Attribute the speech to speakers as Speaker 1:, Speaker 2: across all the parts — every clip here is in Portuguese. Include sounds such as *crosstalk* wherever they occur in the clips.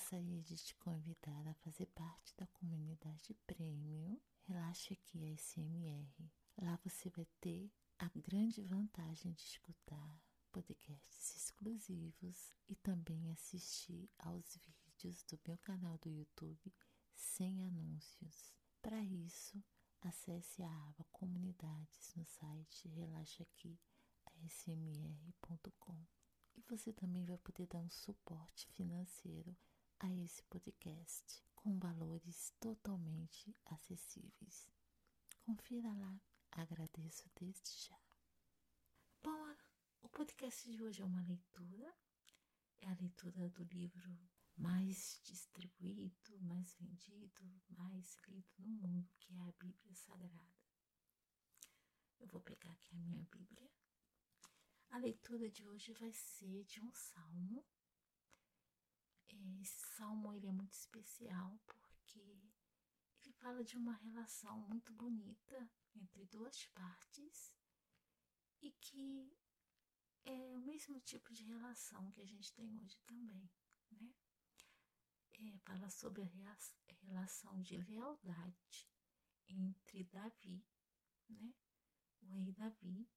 Speaker 1: gostaria de te convidar a fazer parte da comunidade Prêmio Relaxa aqui. Lá você vai ter a grande vantagem de escutar podcasts exclusivos e também assistir aos vídeos do meu canal do YouTube sem anúncios. Para isso, acesse a aba Comunidades no site relaxaaqui.asmr.com e você também vai poder dar um suporte financeiro a esse podcast com valores totalmente acessíveis. Confira lá, agradeço desde já. Bom, o podcast de hoje é uma leitura, é a leitura do livro mais distribuído, mais vendido, mais lido no mundo, que é a Bíblia Sagrada. Eu vou pegar aqui a minha Bíblia. A leitura de hoje vai ser de um salmo. Esse salmo ele é muito especial porque ele fala de uma relação muito bonita entre duas partes e que é o mesmo tipo de relação que a gente tem hoje também, né? É, fala sobre a relação de lealdade entre Davi, né? O rei Davi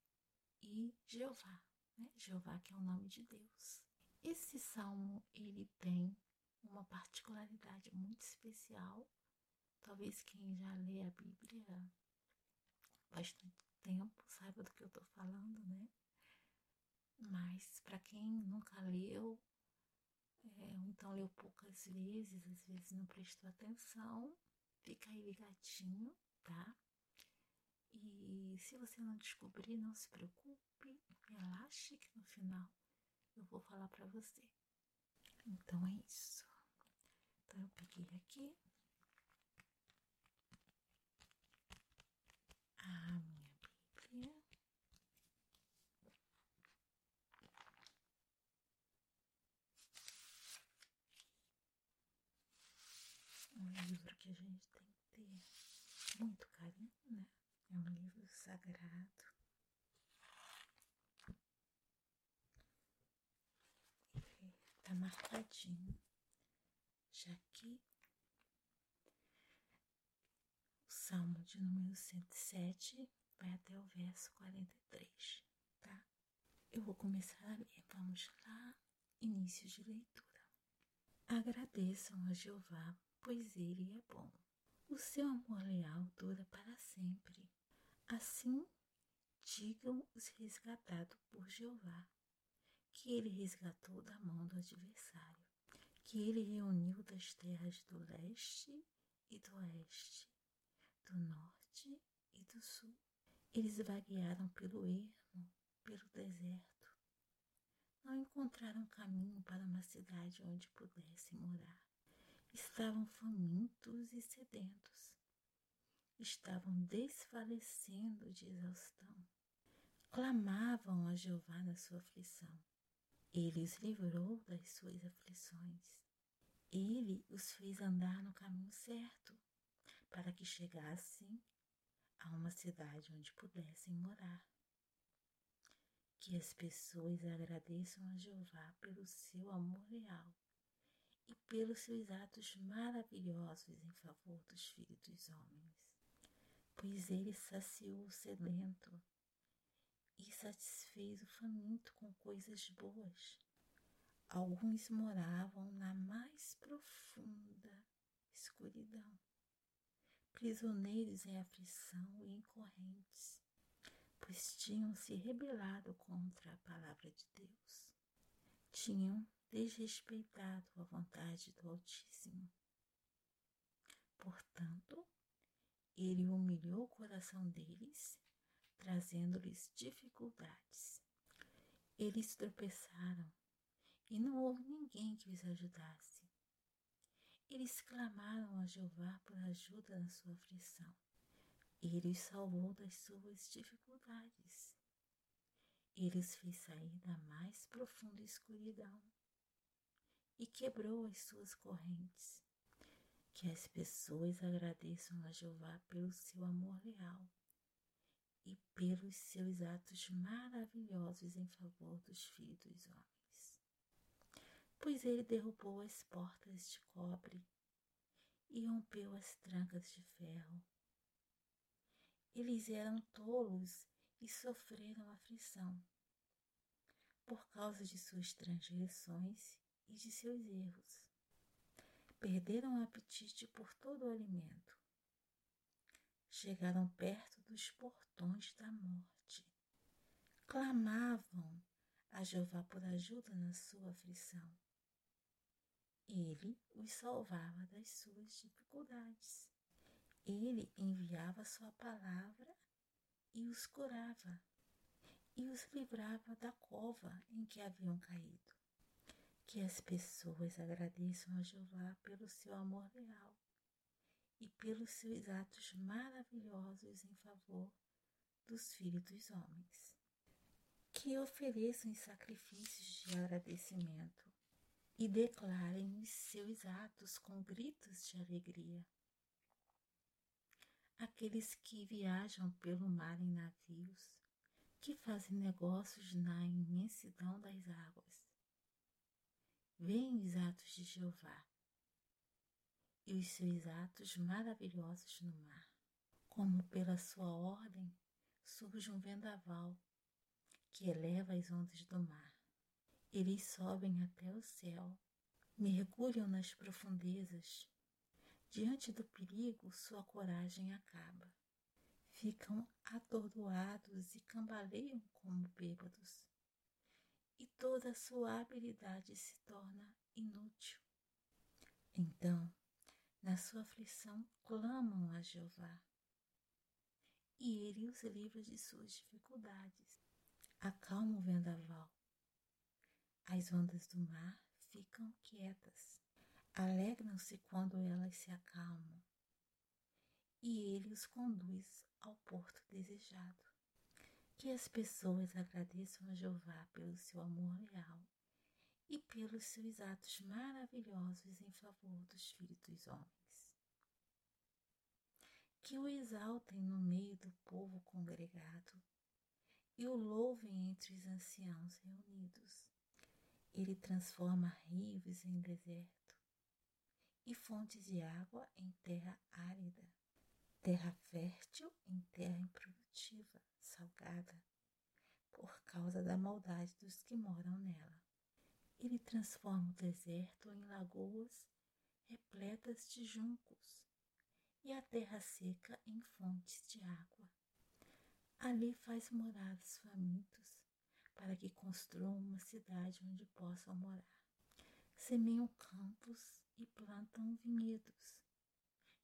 Speaker 1: e Jeová, né? Jeová que é o nome de Deus. Esse salmo ele tem uma particularidade muito especial. Talvez quem já lê a Bíblia bastante tempo saiba do que eu estou falando, né? Mas para quem nunca leu, é, ou então leu poucas vezes, às vezes não prestou atenção, fica aí ligadinho, tá? E se você não descobrir, não se preocupe, relaxe que no final eu vou falar para você. Então é isso. Então eu peguei aqui a minha Bíblia. um livro que a gente tem que ter muito carinho, né? É um livro sagrado. Ele tá marcadinho, já que o Salmo de número 107 vai até o verso 43, tá? Eu vou começar a ler. Vamos lá, início de leitura. Agradeçam a Jeová pois ele é bom. O seu amor leal dura para sempre. Assim digam os resgatados por Jeová, que ele resgatou da mão do adversário, que ele reuniu das terras do leste e do oeste, do norte e do sul. Eles vaguearam pelo ermo, pelo deserto. Não encontraram caminho para uma cidade onde pudessem morar estavam famintos e sedentos. Estavam desfalecendo de exaustão. Clamavam a Jeová na sua aflição. Ele os livrou das suas aflições. Ele os fez andar no caminho certo, para que chegassem a uma cidade onde pudessem morar. Que as pessoas agradeçam a Jeová pelo seu amor leal e pelos seus atos maravilhosos em favor dos filhos dos homens. Pois ele saciou o sedento e satisfez o faminto com coisas boas. Alguns moravam na mais profunda escuridão, prisioneiros em aflição e em correntes, pois tinham se rebelado contra a palavra de Deus. Tinham desrespeitado a vontade do Altíssimo. Portanto, ele humilhou o coração deles, trazendo-lhes dificuldades. Eles tropeçaram e não houve ninguém que os ajudasse. Eles clamaram a Jeová por ajuda na sua aflição. Ele os salvou das suas dificuldades. Ele os fez sair da mais profunda escuridão e quebrou as suas correntes. Que as pessoas agradeçam a Jeová pelo seu amor leal e pelos seus atos maravilhosos em favor dos filhos dos homens. pois ele derrubou as portas de cobre e rompeu as trancas de ferro. Eles eram tolos e sofreram aflição por causa de suas transgressões e de seus erros. Perderam o apetite por todo o alimento. Chegaram perto dos portões da morte. Clamavam a Jeová por ajuda na sua aflição. Ele os salvava das suas dificuldades. Ele enviava sua palavra e os curava, e os livrava da cova em que haviam caído. Que as pessoas agradeçam a Jeová pelo seu amor leal e pelos seus atos maravilhosos em favor dos filhos dos homens. Que ofereçam sacrifícios de agradecimento e declarem os seus atos com gritos de alegria. Aqueles que viajam pelo mar em navios, que fazem negócios na imensidão das águas, veem os atos de Jeová e os seus atos maravilhosos no mar, como pela sua ordem surge um vendaval que eleva as ondas do mar. Eles sobem até o céu, mergulham nas profundezas. Diante do perigo, sua coragem acaba. Ficam atordoados e cambaleiam como bêbados. E toda sua habilidade se torna inútil. Então, na sua aflição, clamam a Jeová. E ele os livra de suas dificuldades. Acalma o vendaval as ondas do mar ficam quietas, alegram-se quando elas se acalmam, e ele os conduz ao porto desejado. Que as pessoas agradeçam a Jeová pelo seu amor leal e pelos seus atos maravilhosos em favor dos filhos dos homens. Que o exaltem no meio do povo congregado e o louvem entre os anciãos reunidos ele transforma rios em deserto e fontes de água em terra árida, terra fértil em terra improdutiva, salgada, por causa da maldade dos que moram nela. Ele transforma o deserto em lagoas repletas de juncos e a terra seca em fontes de água. Ali faz moradas famintos para que construam uma cidade onde possam morar. Semeiam campos e plantam vinhedos,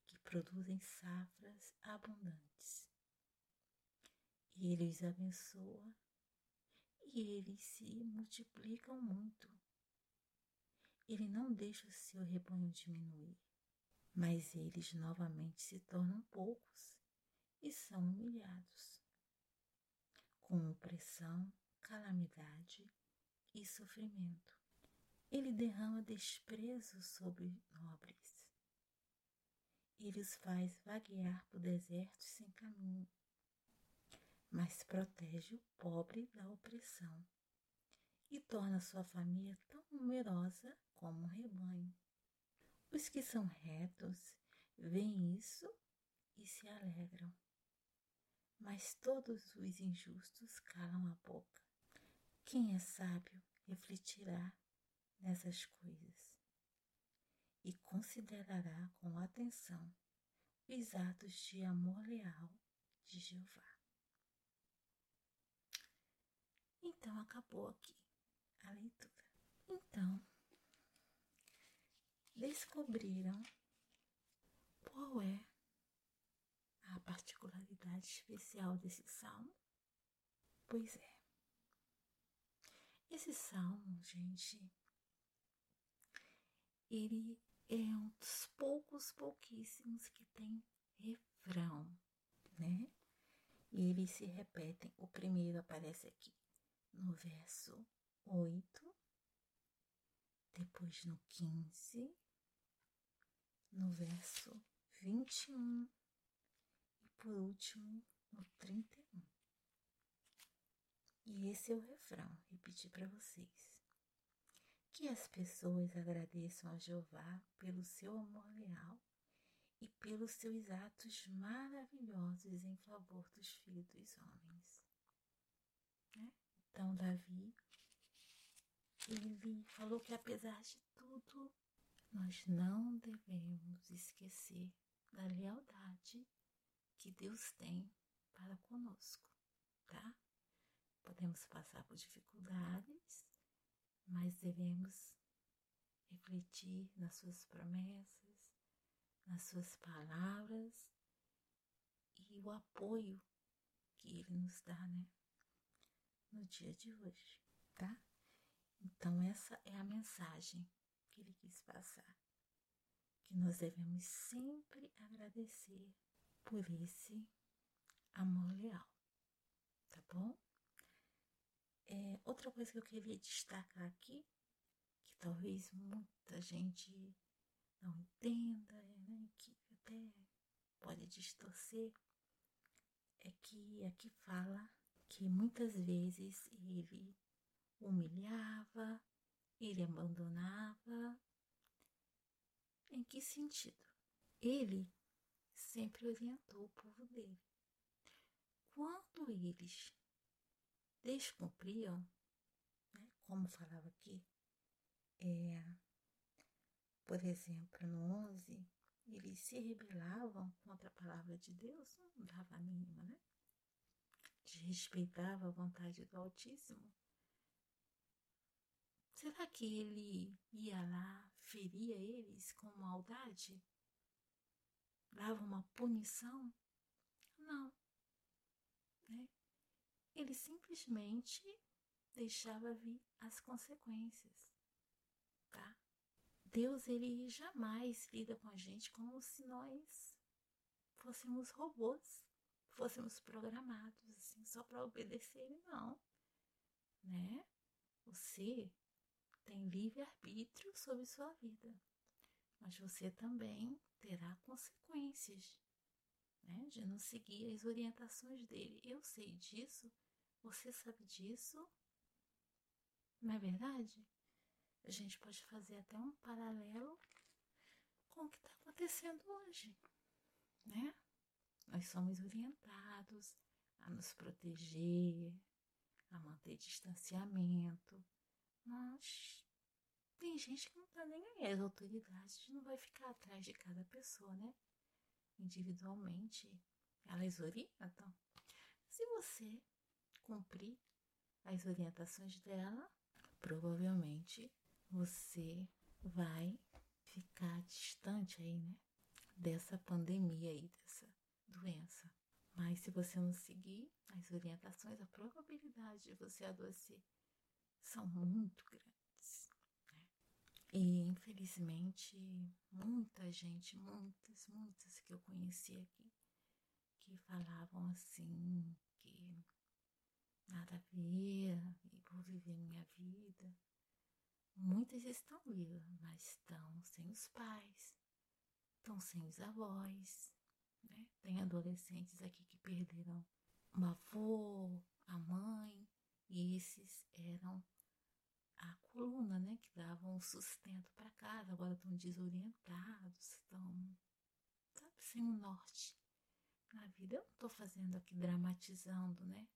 Speaker 1: que produzem safras abundantes. E ele os abençoa, e eles se multiplicam muito. Ele não deixa o seu rebanho diminuir, mas eles novamente se tornam poucos e são humilhados. Com opressão, calamidade e sofrimento. Ele derrama desprezo sobre nobres. Ele os faz vaguear por desertos sem caminho, mas protege o pobre da opressão e torna sua família tão numerosa como um rebanho. Os que são retos veem isso e se alegram, mas todos os injustos calam a boca. Quem é sábio refletirá nessas coisas e considerará com atenção os atos de amor leal de Jeová. Então acabou aqui a leitura. Então, descobriram qual é a particularidade especial desse salmo? Pois é, esse salmo, gente, ele é um dos poucos, pouquíssimos que tem refrão, né? E eles se repetem. O primeiro aparece aqui no verso 8, depois no 15, no verso 21 e por último no 31. E esse é o refrão, repetir para vocês. Que as pessoas agradeçam a Jeová pelo seu amor leal e pelos seus atos maravilhosos em favor dos filhos dos homens. Então, Davi, ele falou que apesar de tudo, nós não devemos esquecer da lealdade que Deus tem para conosco, tá? Podemos passar por dificuldades, mas devemos refletir nas suas promessas, nas suas palavras e o apoio que ele nos dá, né? No dia de hoje, tá? Então, essa é a mensagem que ele quis passar. Que nós devemos sempre agradecer por esse amor leal, tá bom? É, outra coisa que eu queria destacar aqui, que talvez muita gente não entenda, né, que até pode distorcer, é que aqui fala que muitas vezes ele humilhava, ele abandonava. Em que sentido? Ele sempre orientou o povo dele. Quando eles descumpriam, né, como falava aqui, é, por exemplo, no 11, eles se rebelavam contra a palavra de Deus, não dava a mínima, né? Desrespeitava a vontade do Altíssimo. Será que ele ia lá, feria eles com maldade? Dava uma punição? Não. Né? Ele simplesmente deixava vir as consequências, tá? Deus, ele jamais lida com a gente como se nós fôssemos robôs, fôssemos programados, assim, só para obedecer ele, não, né? Você tem livre-arbítrio sobre sua vida, mas você também terá consequências né, de não seguir as orientações dele. Eu sei disso, você sabe disso, não é verdade? A gente pode fazer até um paralelo com o que está acontecendo hoje, né? Nós somos orientados a nos proteger, a manter distanciamento, mas tem gente que não tá nem aí. As autoridades não vai ficar atrás de cada pessoa, né? Individualmente, elas orientam. Se você cumprir as orientações dela, provavelmente você vai ficar distante aí, né? Dessa pandemia aí, dessa doença. Mas se você não seguir as orientações, a probabilidade de você adoecer são muito grandes. Né? E infelizmente, muita gente, muitas, muitas que eu conheci aqui, que falavam assim, que nada a ver, e vou viver minha vida. Muitas estão vivas, mas estão sem os pais, estão sem os avós, né? Tem adolescentes aqui que perderam o avô, a mãe, e esses eram a coluna, né, que davam um sustento para casa, agora estão desorientados, estão, sabe, sem o um norte na vida. Eu não estou fazendo aqui dramatizando, né?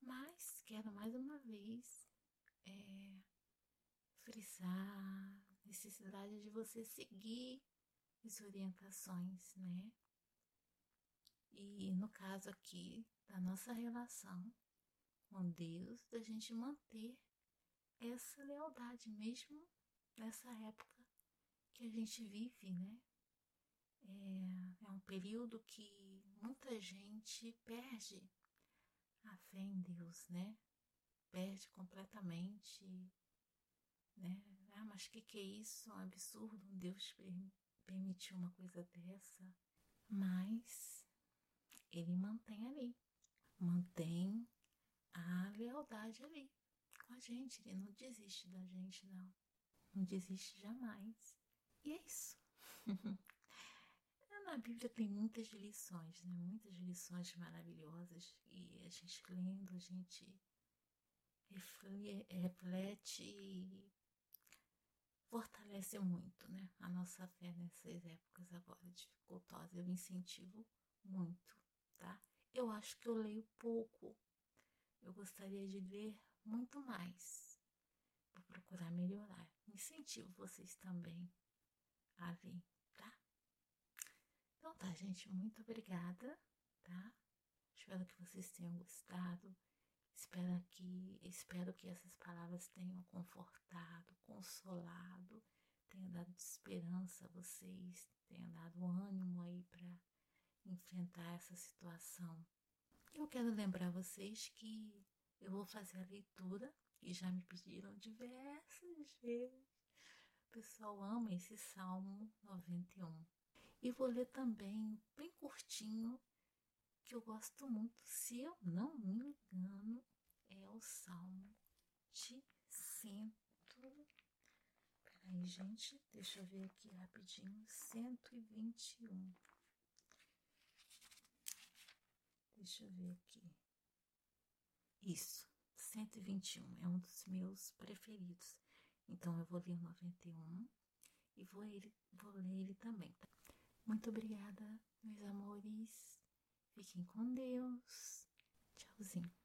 Speaker 1: Mas quero mais uma vez é, frisar a necessidade de você seguir as orientações, né? E no caso aqui da nossa relação com Deus, da gente manter essa lealdade, mesmo nessa época que a gente vive, né? É, é um período que muita gente perde a fé em Deus, né? Perde completamente, né? Ah, mas que, que é isso? Um absurdo, Deus permitiu uma coisa dessa. Mas ele mantém ali, mantém a lealdade ali com a gente, ele não desiste da gente, não. Não desiste jamais. E é isso. *laughs* Na Bíblia tem muitas lições, né? Muitas lições maravilhosas. E a gente lendo, a gente reflete e fortalece muito, né? A nossa fé nessas épocas agora dificultosas. Eu incentivo muito, tá? Eu acho que eu leio pouco. Eu gostaria de ler muito mais. Vou procurar melhorar. Incentivo vocês também a ler, tá? Então tá, gente, muito obrigada, tá? Espero que vocês tenham gostado. Espero que, espero que essas palavras tenham confortado, consolado, tenham dado esperança a vocês, tenham dado ânimo aí para enfrentar essa situação. Eu quero lembrar vocês que eu vou fazer a leitura e já me pediram diversas vezes. O pessoal ama esse Salmo 91. E vou ler também, bem curtinho, que eu gosto muito, se eu não me engano, é o Salmo de cento. Peraí, gente, deixa eu ver aqui rapidinho. 121. Deixa eu ver aqui. Isso, 121 é um dos meus preferidos. Então eu vou ler o 91 e vou, ele, vou ler ele também. Tá? Muito obrigada, meus amores. Fiquem com Deus. Tchauzinho.